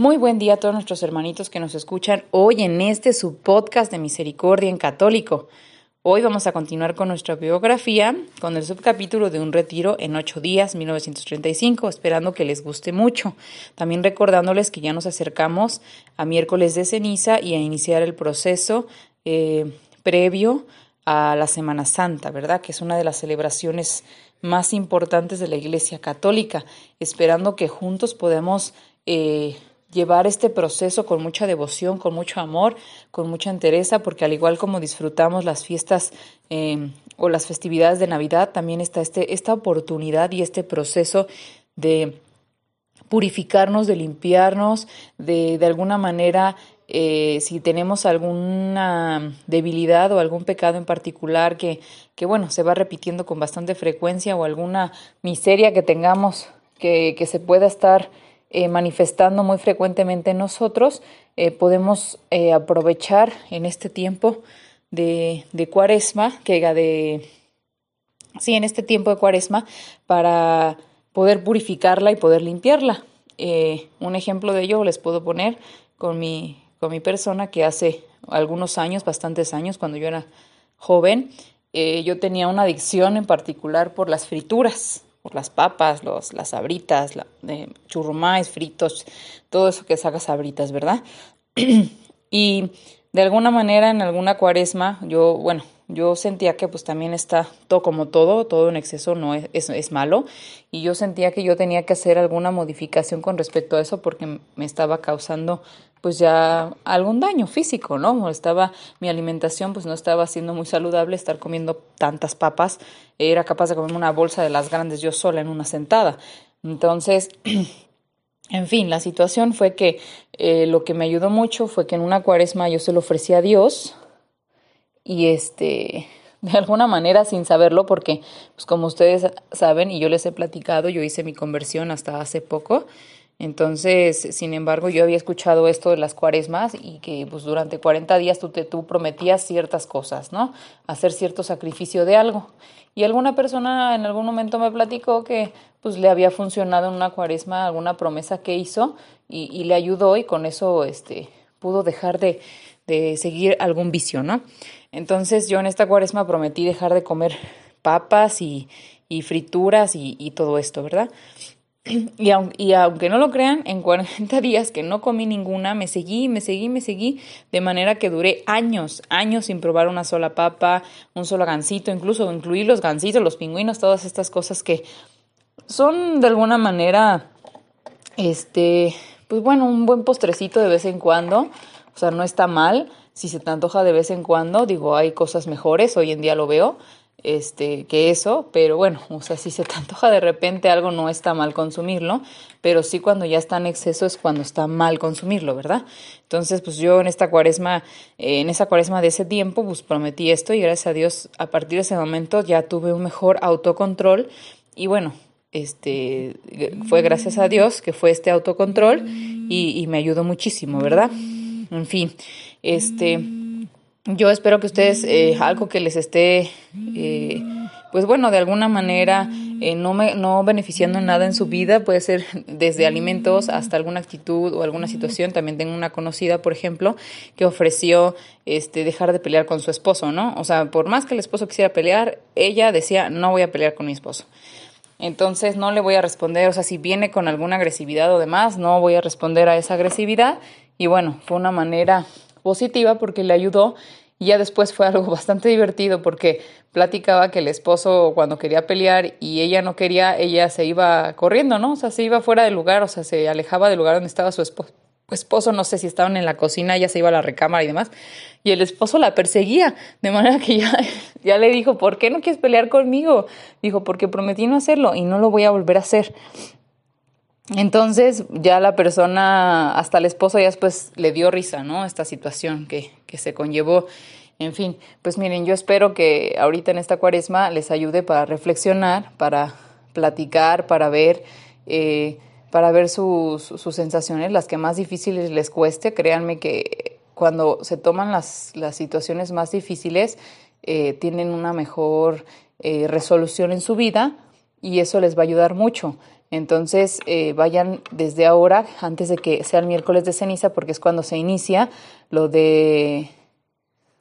Muy buen día a todos nuestros hermanitos que nos escuchan hoy en este subpodcast de Misericordia en Católico. Hoy vamos a continuar con nuestra biografía con el subcapítulo de un retiro en ocho días, 1935, esperando que les guste mucho. También recordándoles que ya nos acercamos a miércoles de ceniza y a iniciar el proceso eh, previo a la Semana Santa, ¿verdad? Que es una de las celebraciones más importantes de la Iglesia Católica, esperando que juntos podamos eh, llevar este proceso con mucha devoción, con mucho amor, con mucha entereza, porque al igual como disfrutamos las fiestas eh, o las festividades de Navidad, también está este, esta oportunidad y este proceso de purificarnos, de limpiarnos, de de alguna manera eh, si tenemos alguna debilidad o algún pecado en particular que, que, bueno, se va repitiendo con bastante frecuencia o alguna miseria que tengamos que, que se pueda estar eh, manifestando muy frecuentemente en nosotros, eh, podemos aprovechar en este tiempo de, de cuaresma, que de, sí, en este tiempo de cuaresma, para poder purificarla y poder limpiarla. un ejemplo de ello les puedo poner con mi con mi persona que hace algunos años, bastantes años, cuando yo era joven, eh, yo tenía una adicción en particular por las frituras, por las papas, los, las sabritas, la, eh, fritos, todo eso que saca sabritas, ¿verdad? y de alguna manera en alguna cuaresma, yo, bueno, yo sentía que pues también está todo como todo, todo en exceso no es, es, malo y yo sentía que yo tenía que hacer alguna modificación con respecto a eso porque me estaba causando pues ya algún daño físico, ¿no? Estaba mi alimentación pues no estaba siendo muy saludable estar comiendo tantas papas, era capaz de comerme una bolsa de las grandes yo sola en una sentada. Entonces, en fin, la situación fue que eh, lo que me ayudó mucho fue que en una cuaresma yo se lo ofrecí a Dios y este de alguna manera sin saberlo porque pues como ustedes saben y yo les he platicado, yo hice mi conversión hasta hace poco. Entonces, sin embargo, yo había escuchado esto de las cuaresmas y que pues durante 40 días tú te tú prometías ciertas cosas, ¿no? Hacer cierto sacrificio de algo. Y alguna persona en algún momento me platicó que pues le había funcionado en una cuaresma alguna promesa que hizo y, y le ayudó y con eso este pudo dejar de, de seguir algún vicio, ¿no? Entonces yo en esta cuaresma prometí dejar de comer papas y, y frituras y, todo esto, ¿verdad? Y, y, aunque no lo crean, en 40 días que no comí ninguna, me seguí, me seguí, me seguí, de manera que duré años, años sin probar una sola papa, un solo gansito, incluso incluir los gansitos, los pingüinos, todas estas cosas que son de alguna manera, este, pues bueno, un buen postrecito de vez en cuando, o sea, no está mal, si se te antoja de vez en cuando, digo, hay cosas mejores, hoy en día lo veo, este, que eso, pero bueno, o sea, si se te antoja de repente algo no está mal consumirlo, pero sí cuando ya está en exceso es cuando está mal consumirlo, ¿verdad? Entonces, pues yo en esta cuaresma, eh, en esa cuaresma de ese tiempo, pues prometí esto y gracias a Dios, a partir de ese momento ya tuve un mejor autocontrol y bueno, este, fue gracias a Dios que fue este autocontrol y, y me ayudó muchísimo, ¿verdad? En fin, este, yo espero que ustedes, eh, algo que les esté, eh, pues bueno, de alguna manera eh, no, me, no beneficiando en nada en su vida, puede ser desde alimentos hasta alguna actitud o alguna situación. También tengo una conocida, por ejemplo, que ofreció este, dejar de pelear con su esposo, ¿no? O sea, por más que el esposo quisiera pelear, ella decía, no voy a pelear con mi esposo. Entonces no le voy a responder, o sea, si viene con alguna agresividad o demás, no voy a responder a esa agresividad. Y bueno, fue una manera positiva porque le ayudó y ya después fue algo bastante divertido porque platicaba que el esposo cuando quería pelear y ella no quería, ella se iba corriendo, ¿no? O sea, se iba fuera del lugar, o sea, se alejaba del lugar donde estaba su esposo. Esposo, no sé si estaban en la cocina, ella se iba a la recámara y demás, y el esposo la perseguía, de manera que ya, ya le dijo, ¿por qué no quieres pelear conmigo? Dijo, porque prometí no hacerlo y no lo voy a volver a hacer. Entonces ya la persona, hasta el esposo ya después le dio risa, ¿no? Esta situación que, que se conllevó. En fin, pues miren, yo espero que ahorita en esta cuaresma les ayude para reflexionar, para platicar, para ver, eh, para ver sus, sus, sensaciones, las que más difíciles les cueste. Créanme que cuando se toman las, las situaciones más difíciles, eh, tienen una mejor eh, resolución en su vida y eso les va a ayudar mucho. Entonces, eh, vayan desde ahora, antes de que sea el miércoles de ceniza, porque es cuando se inicia lo de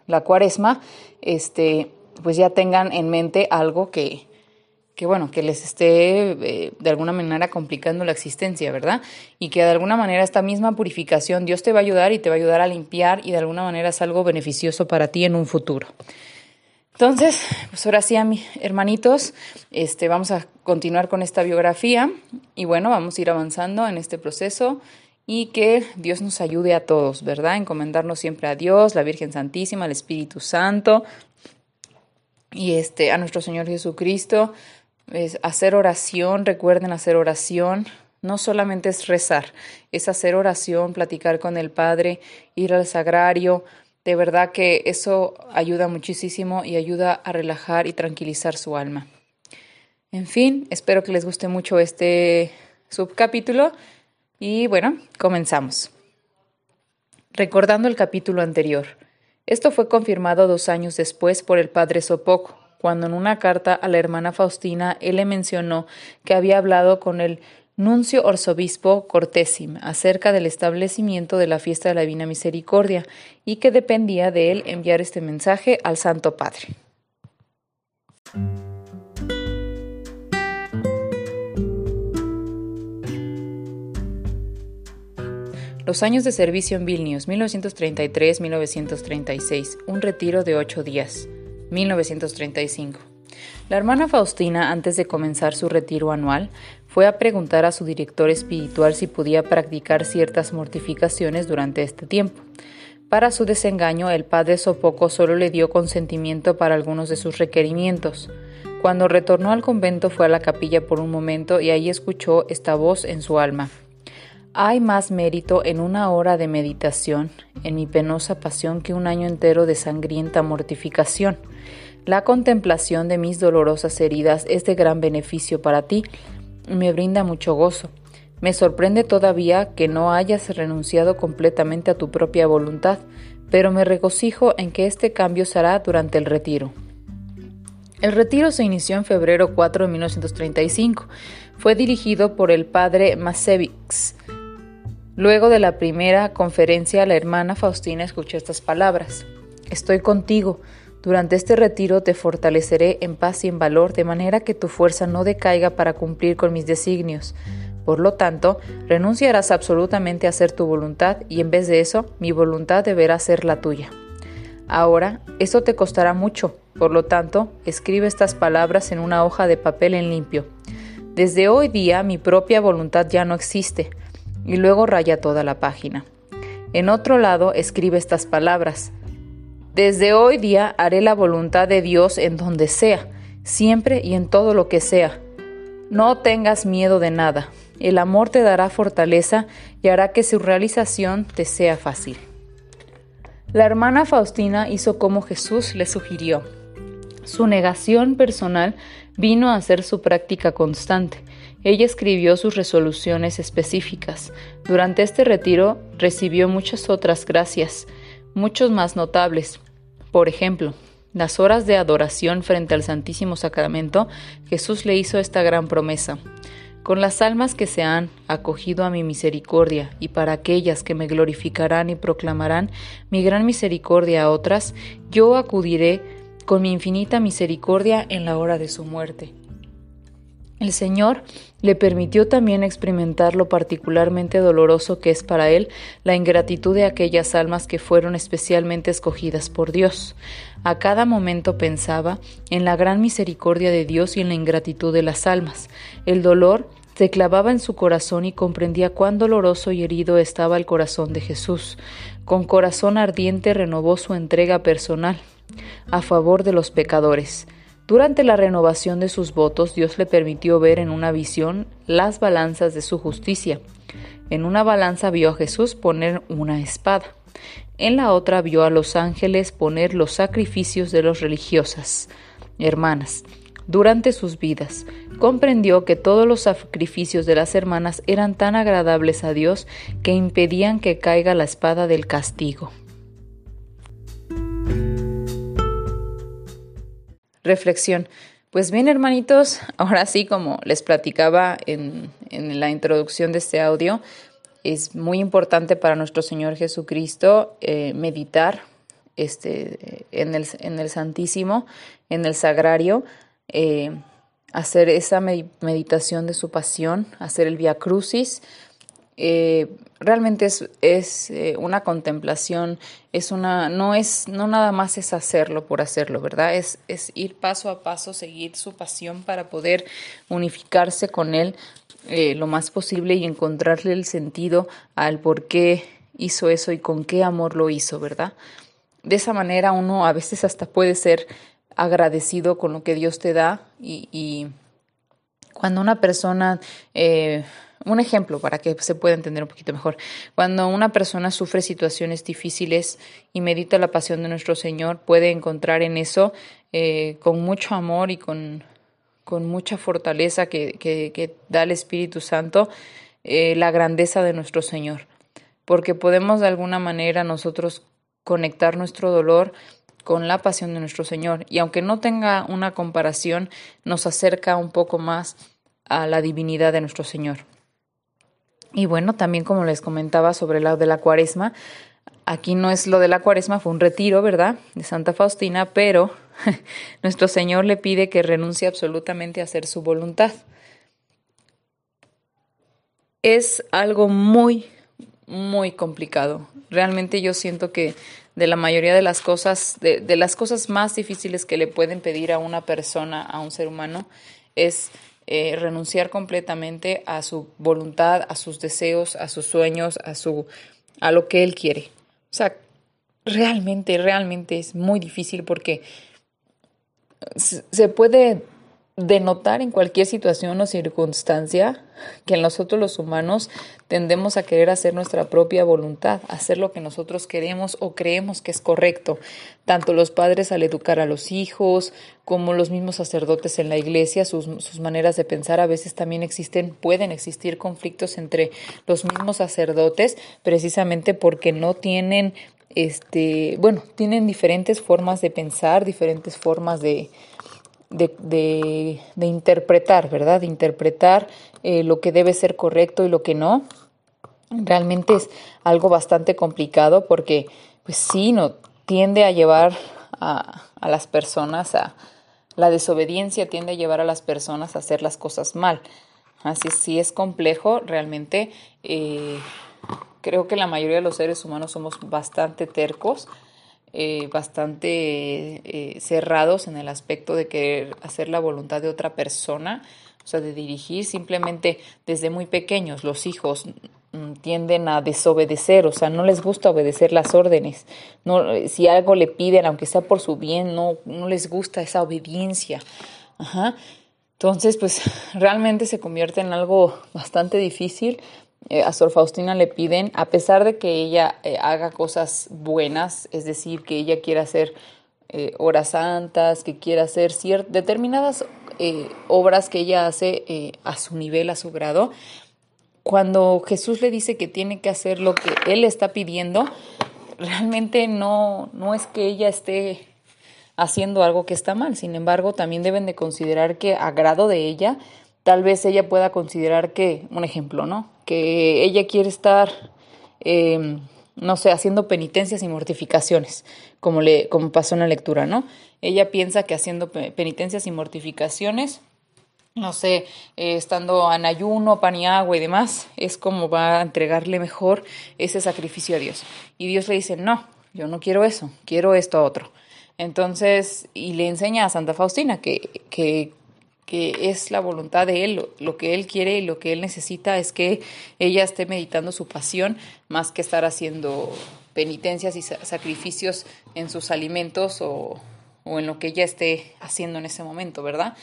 la cuaresma, este, pues ya tengan en mente algo que, que bueno, que les esté eh, de alguna manera complicando la existencia, ¿verdad? Y que de alguna manera esta misma purificación Dios te va a ayudar y te va a ayudar a limpiar y de alguna manera es algo beneficioso para ti en un futuro. Entonces, pues ahora sí, hermanitos, este, vamos a continuar con esta biografía y bueno, vamos a ir avanzando en este proceso y que Dios nos ayude a todos, ¿verdad? Encomendarnos siempre a Dios, la Virgen Santísima, al Espíritu Santo y este, a nuestro Señor Jesucristo. Es hacer oración, recuerden hacer oración, no solamente es rezar, es hacer oración, platicar con el Padre, ir al sagrario, de verdad que eso ayuda muchísimo y ayuda a relajar y tranquilizar su alma. En fin, espero que les guste mucho este subcapítulo y bueno, comenzamos. Recordando el capítulo anterior, esto fue confirmado dos años después por el padre Sopoco, cuando en una carta a la hermana Faustina él le mencionó que había hablado con el nuncio arzobispo Cortésim acerca del establecimiento de la fiesta de la Divina Misericordia y que dependía de él enviar este mensaje al Santo Padre. Los años de servicio en Vilnius, 1933-1936, un retiro de ocho días, 1935. La hermana Faustina, antes de comenzar su retiro anual, fue a preguntar a su director espiritual si podía practicar ciertas mortificaciones durante este tiempo. Para su desengaño, el padre Sopoco solo le dio consentimiento para algunos de sus requerimientos. Cuando retornó al convento fue a la capilla por un momento y ahí escuchó esta voz en su alma. Hay más mérito en una hora de meditación, en mi penosa pasión, que un año entero de sangrienta mortificación. La contemplación de mis dolorosas heridas es de gran beneficio para ti, me brinda mucho gozo. Me sorprende todavía que no hayas renunciado completamente a tu propia voluntad, pero me regocijo en que este cambio se hará durante el retiro. El retiro se inició en febrero 4 de 1935. Fue dirigido por el padre Masevix. Luego de la primera conferencia, la hermana Faustina escuchó estas palabras. Estoy contigo, durante este retiro te fortaleceré en paz y en valor, de manera que tu fuerza no decaiga para cumplir con mis designios. Por lo tanto, renunciarás absolutamente a hacer tu voluntad y en vez de eso, mi voluntad deberá ser la tuya. Ahora, eso te costará mucho, por lo tanto, escribe estas palabras en una hoja de papel en limpio. Desde hoy día mi propia voluntad ya no existe, y luego raya toda la página. En otro lado, escribe estas palabras. Desde hoy día haré la voluntad de Dios en donde sea, siempre y en todo lo que sea. No tengas miedo de nada. El amor te dará fortaleza y hará que su realización te sea fácil. La hermana Faustina hizo como Jesús le sugirió. Su negación personal vino a ser su práctica constante. Ella escribió sus resoluciones específicas. Durante este retiro recibió muchas otras gracias, muchos más notables, por ejemplo, las horas de adoración frente al Santísimo Sacramento, Jesús le hizo esta gran promesa. Con las almas que se han acogido a mi misericordia y para aquellas que me glorificarán y proclamarán mi gran misericordia a otras, yo acudiré con mi infinita misericordia en la hora de su muerte. El Señor le permitió también experimentar lo particularmente doloroso que es para él la ingratitud de aquellas almas que fueron especialmente escogidas por Dios. A cada momento pensaba en la gran misericordia de Dios y en la ingratitud de las almas. El dolor se clavaba en su corazón y comprendía cuán doloroso y herido estaba el corazón de Jesús. Con corazón ardiente renovó su entrega personal a favor de los pecadores. Durante la renovación de sus votos, Dios le permitió ver en una visión las balanzas de su justicia. En una balanza vio a Jesús poner una espada. En la otra vio a los ángeles poner los sacrificios de los religiosas. Hermanas, durante sus vidas, comprendió que todos los sacrificios de las hermanas eran tan agradables a Dios que impedían que caiga la espada del castigo. Reflexión. Pues bien, hermanitos, ahora sí, como les platicaba en, la introducción de este audio, es muy importante para nuestro Señor Jesucristo eh, meditar este, en, el, en el Santísimo, en el Sagrario, eh, hacer esa meditación de su pasión, hacer el Via Crucis, eh, realmente es, es eh, una contemplación, es una, no es, no nada más es hacerlo por hacerlo, ¿verdad? Es, es ir paso a paso, seguir su pasión para poder unificarse con él eh, lo más posible y encontrarle el sentido al por qué hizo eso y con qué amor lo hizo, ¿verdad? De esa manera uno a veces hasta puede ser agradecido con lo que Dios te da y, cuando una persona un ejemplo para que se pueda entender un poquito mejor. Cuando una persona sufre situaciones difíciles y medita la pasión de nuestro Señor, puede encontrar en eso eh, con mucho amor y con, con mucha fortaleza que, que, da el Espíritu Santo eh, la grandeza de nuestro Señor. Porque podemos de alguna manera nosotros conectar nuestro dolor con la pasión de nuestro Señor. Y aunque no tenga una comparación, nos acerca un poco más a la divinidad de nuestro Señor. Y bueno, también como les comentaba sobre lo de la cuaresma, aquí no es lo de la cuaresma, fue un retiro, ¿verdad? De Santa Faustina, pero nuestro Señor le pide que renuncie absolutamente a hacer su voluntad. Es algo muy, muy complicado. Realmente yo siento que de la mayoría de las cosas, de, de las cosas más difíciles que le pueden pedir a una persona, a un ser humano, es eh, renunciar completamente a su voluntad, a sus deseos, a sus sueños, a, su, a lo que él quiere. O sea, realmente, realmente es muy difícil porque se puede denotar en cualquier situación o circunstancia que nosotros los humanos tendemos a querer hacer nuestra propia voluntad, hacer lo que nosotros queremos o creemos que es correcto, tanto los padres al educar a los hijos como los mismos sacerdotes en la iglesia, sus, sus maneras de pensar a veces también existen, pueden existir conflictos entre los mismos sacerdotes precisamente porque no tienen este, bueno, tienen diferentes formas de pensar, diferentes formas de, de, de, interpretar, ¿verdad? De interpretar eh, lo que debe ser correcto y lo que no. Realmente es algo bastante complicado porque, pues sí, no tiende a llevar a, a las personas a la desobediencia tiende a llevar a las personas a hacer las cosas mal. Así sí es complejo, realmente eh, creo que la mayoría de los seres humanos somos bastante tercos eh, bastante eh, cerrados en el aspecto de querer hacer la voluntad de otra persona, o sea, de dirigir simplemente desde muy pequeños. Los hijos mm, tienden a desobedecer, o sea, no les gusta obedecer las órdenes. No, si algo le piden, aunque sea por su bien, no, no les gusta esa obediencia. Ajá. Entonces, pues realmente se convierte en algo bastante difícil eh, a Sor Faustina le piden, a pesar de que ella eh, haga cosas buenas, es decir, que ella quiera hacer eh, horas santas, que quiera hacer determinadas obras que ella hace a su nivel, a su grado, cuando Jesús le dice que tiene que hacer lo que él está pidiendo, realmente no, no es que ella esté haciendo algo que está mal, sin embargo, también deben de considerar que a grado de ella, tal vez ella pueda considerar que, un ejemplo, ¿no? Que ella quiere estar, em, no sé, haciendo penitencias y mortificaciones, como, le, como pasó en la lectura, ¿no? Ella piensa que haciendo penitencias y mortificaciones, no sé, eh, estando en ayuno, pan y agua y demás, es como va a entregarle mejor ese sacrificio a Dios. Y Dios le dice, no, yo no quiero eso, quiero esto otro. Entonces, y le enseña a Santa Faustina que, que que es la voluntad de Él, lo, que Él quiere y lo que Él necesita es que ella esté meditando su pasión más que estar haciendo penitencias y sacrificios en sus alimentos o, o en lo que ella esté haciendo en ese momento, ¿verdad?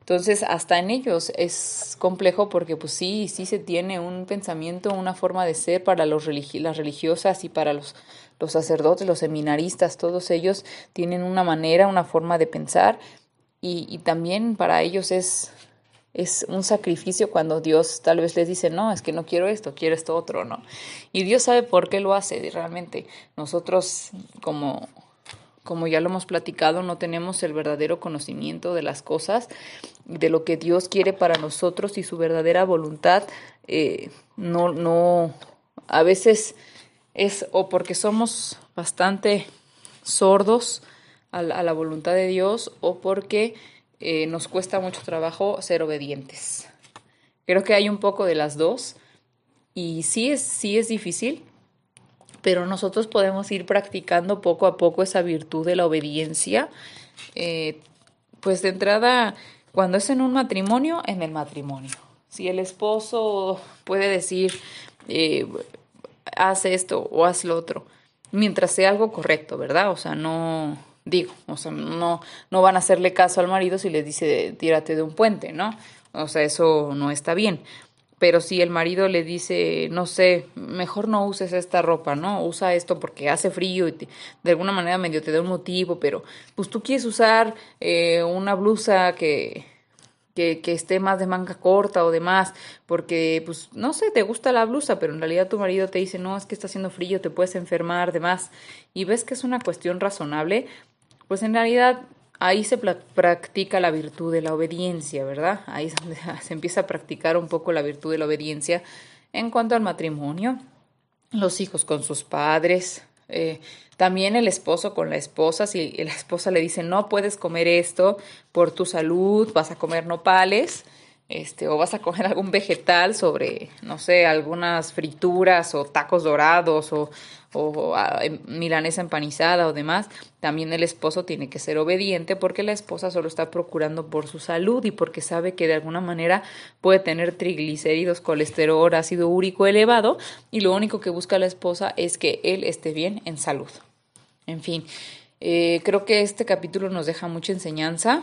Entonces, hasta en ellos es complejo porque pues sí, sí se tiene un pensamiento, una forma de ser para los las religiosas y para los, los sacerdotes, los seminaristas, todos ellos tienen una manera, una forma de pensar y, y también para ellos es, es un sacrificio cuando Dios tal vez les dice, no, es que no quiero esto, quiero esto otro, ¿no? Y Dios sabe por qué lo hace realmente. Nosotros como como ya lo hemos platicado, no tenemos el verdadero conocimiento de las cosas, de lo que Dios quiere para nosotros y su verdadera voluntad. Eh, no, no, a veces es o porque somos bastante sordos a la, voluntad de Dios o porque eh, nos cuesta mucho trabajo ser obedientes. Creo que hay un poco de las dos y sí es, sí es difícil, pero nosotros podemos ir practicando poco a poco esa virtud de la obediencia. Eh, pues de entrada, cuando es en un matrimonio, en el matrimonio. Si el esposo puede decir, eh, haz esto o haz lo otro, mientras sea algo correcto, ¿verdad? O sea, no digo, o sea, no, no van a hacerle caso al marido si le dice tírate de un puente, ¿no? O sea, eso no está bien pero si el marido le dice, no sé, mejor no uses esta ropa, ¿no? Usa esto porque hace frío y de alguna manera medio te da un motivo, pero pues tú quieres usar eh, una blusa que, que, que, esté más de manga corta o demás, porque pues no sé, te gusta la blusa, pero en realidad tu marido te dice, no, es que está haciendo frío, te puedes enfermar, demás, y ves que es una cuestión razonable, pues en realidad ahí se practica la virtud de la obediencia, ¿verdad? Ahí se empieza a practicar un poco la virtud de la obediencia en cuanto al matrimonio, los hijos con sus padres, eh, también el esposo con la esposa, si la esposa le dice no puedes comer esto por tu salud, vas a comer nopales, este, o vas a comer algún vegetal sobre, no sé, algunas frituras o tacos dorados o, o em, milanesa empanizada o demás, también el esposo tiene que ser obediente porque la esposa solo está procurando por su salud y porque sabe que de alguna manera puede tener triglicéridos, colesterol, ácido úrico elevado y lo único que busca la esposa es que él esté bien en salud. En fin, eh, creo que este capítulo nos deja mucha enseñanza.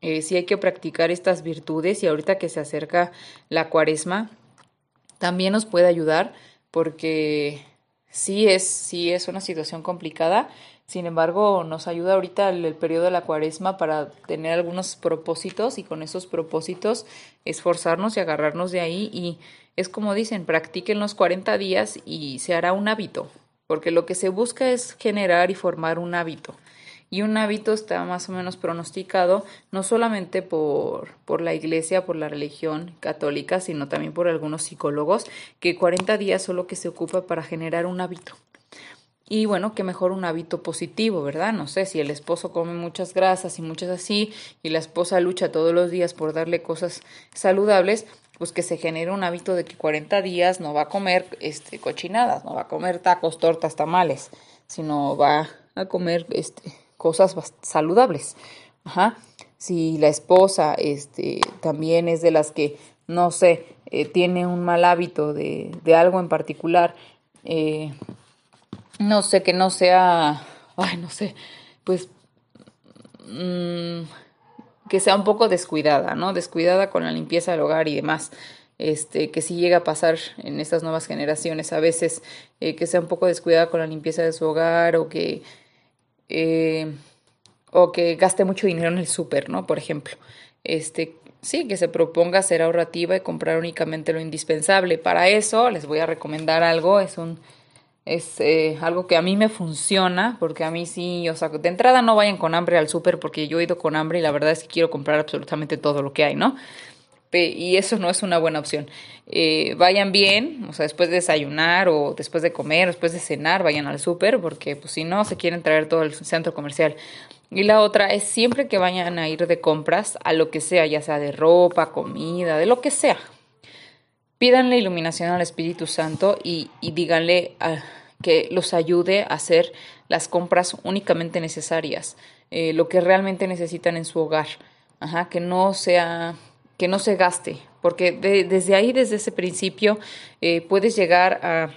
Eh, sí hay que practicar estas virtudes y ahorita que se acerca la cuaresma, también nos puede ayudar porque sí es, sí es una situación complicada. Sin embargo, nos ayuda ahorita el, periodo de la cuaresma para tener algunos propósitos y con esos propósitos esforzarnos y agarrarnos de ahí. Y es como dicen, practiquen los 40 días y se hará un hábito, porque lo que se busca es generar y formar un hábito. Y un hábito está más o menos pronosticado no solamente por, por la iglesia, por la religión católica, sino también por algunos psicólogos, que 40 días solo que se ocupa para generar un hábito. Y bueno, que mejor un hábito positivo, ¿verdad? No sé, si el esposo come muchas grasas y muchas así, y la esposa lucha todos los días por darle cosas saludables, pues que se genere un hábito de que 40 días no va a comer este, cochinadas, no va a comer tacos, tortas, tamales, sino va a comer este, cosas saludables. Ajá. Si la esposa este, también es de las que, no sé, eh, tiene un mal hábito de, de algo en particular, eh, no sé, que no sea, ay, no sé, pues mm, que sea un poco descuidada, ¿no? Descuidada con la limpieza del hogar y demás. Este, que si llega a pasar en estas nuevas generaciones a veces, eh, que sea un poco descuidada con la limpieza de su hogar o que eh, o que gaste mucho dinero en el súper, ¿no? Por ejemplo, este, sí, que se proponga ser ahorrativa y comprar únicamente lo indispensable. Para eso les voy a recomendar algo, es un es eh, algo que a mí me funciona, porque a mí sí, o sea, de entrada no vayan con hambre al súper, porque yo he ido con hambre y la verdad es que quiero comprar absolutamente todo lo que hay, ¿no? Y eso no es una buena opción. Eh, vayan bien, o sea, después de desayunar o después de comer, después de cenar, vayan al súper, porque pues si no, se quieren traer todo el centro comercial. Y la otra es siempre que vayan a ir de compras a lo que sea, ya sea de ropa, comida, de lo que sea. Pídanle iluminación al Espíritu Santo y, díganle que los ayude a hacer las compras únicamente necesarias, eh, lo que realmente necesitan en su hogar. Ajá, que no sea que no se gaste, porque desde ahí, desde ese principio, eh, puedes llegar a,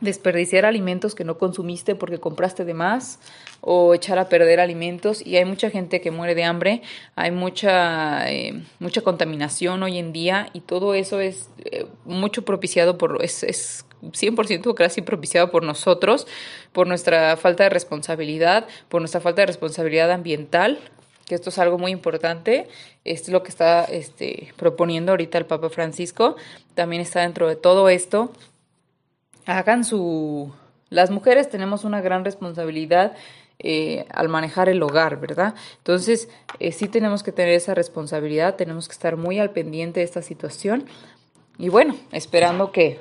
desperdiciar alimentos que no consumiste porque compraste de más o echar a perder alimentos. Y hay mucha gente que muere de hambre, hay mucha, eh, mucha contaminación hoy en día y todo eso es eh, mucho propiciado por, es, es 100% casi propiciado por nosotros, por nuestra falta de responsabilidad, por nuestra falta de responsabilidad ambiental, que esto es algo muy importante, es lo que está este, proponiendo ahorita el Papa Francisco, también está dentro de todo esto. Hagan su... Las mujeres tenemos una gran responsabilidad eh, al manejar el hogar, ¿verdad? Entonces, eh, sí tenemos que tener esa responsabilidad, tenemos que estar muy al pendiente de esta situación. Y bueno, esperando que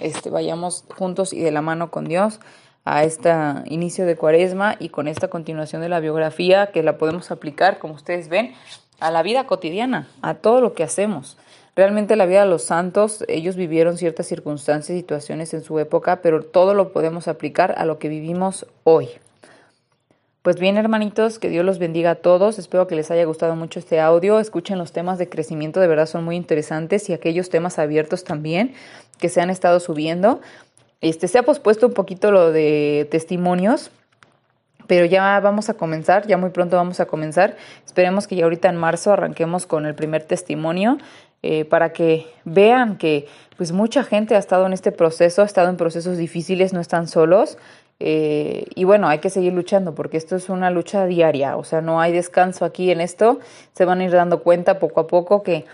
este, vayamos juntos y de la mano con Dios a este inicio de cuaresma y con esta continuación de la biografía que la podemos aplicar, como ustedes ven, a la vida cotidiana, a todo lo que hacemos. Realmente la vida de los santos, ellos vivieron ciertas circunstancias situaciones en su época, pero todo lo podemos aplicar a lo que vivimos hoy. Pues bien, hermanitos, que Dios los bendiga a todos. Espero que les haya gustado mucho este audio. Escuchen los temas de crecimiento, de verdad son muy interesantes y aquellos temas abiertos también que se han estado subiendo. Este se ha pospuesto un poquito lo de testimonios, pero ya vamos a comenzar, ya muy pronto vamos a comenzar. Esperemos que ya ahorita en marzo arranquemos con el primer testimonio. Eh, para que vean que pues mucha gente ha estado en este proceso, ha estado en procesos difíciles, no están solos. Eh, y bueno, hay que seguir luchando porque esto es una lucha diaria, o sea, no hay descanso aquí en esto. Se van a ir dando cuenta poco a poco que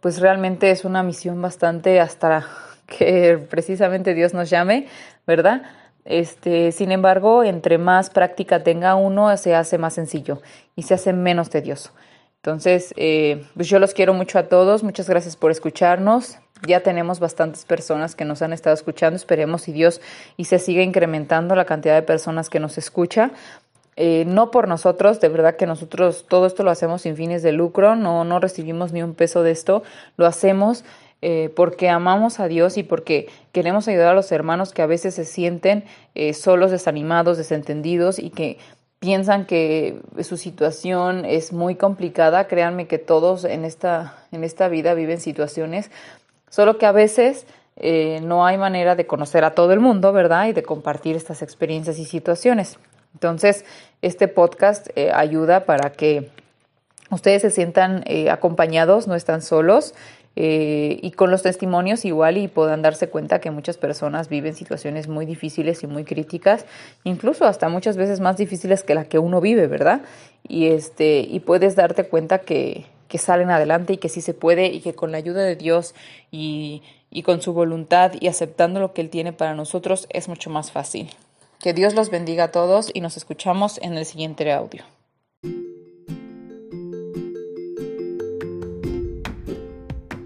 pues realmente es una misión bastante hasta que precisamente Dios nos llame, ¿verdad? Este, sin embargo, entre más práctica tenga uno, se hace más sencillo y se hace menos tedioso. Entonces, eh, pues yo los quiero mucho a todos. Muchas gracias por escucharnos. Ya tenemos bastantes personas que nos han estado escuchando. Esperemos y Dios y se siga incrementando la cantidad de personas que nos escucha. Eh, no por nosotros, de verdad que nosotros todo esto lo hacemos sin fines de lucro, no, no recibimos ni un peso de esto, lo hacemos eh, porque amamos a Dios y porque queremos ayudar a los hermanos que a veces se sienten solos, desanimados, desentendidos y que piensan que su situación es muy complicada, créanme que todos en esta, en esta vida viven situaciones, solo que a veces eh, no hay manera de conocer a todo el mundo, ¿verdad? Y de compartir estas experiencias y situaciones. Entonces, este podcast eh, ayuda para que ustedes se sientan eh, acompañados, no están solos eh, y con los testimonios igual y puedan darse cuenta que muchas personas viven situaciones muy difíciles y muy críticas, incluso hasta muchas veces más difíciles que la que uno vive, ¿verdad? Y, este, y puedes darte cuenta que, que salen adelante y que sí se puede y que con la ayuda de Dios y, y con su voluntad y aceptando lo que Él tiene para nosotros es mucho más fácil. Que Dios los bendiga a todos y nos escuchamos en el siguiente audio.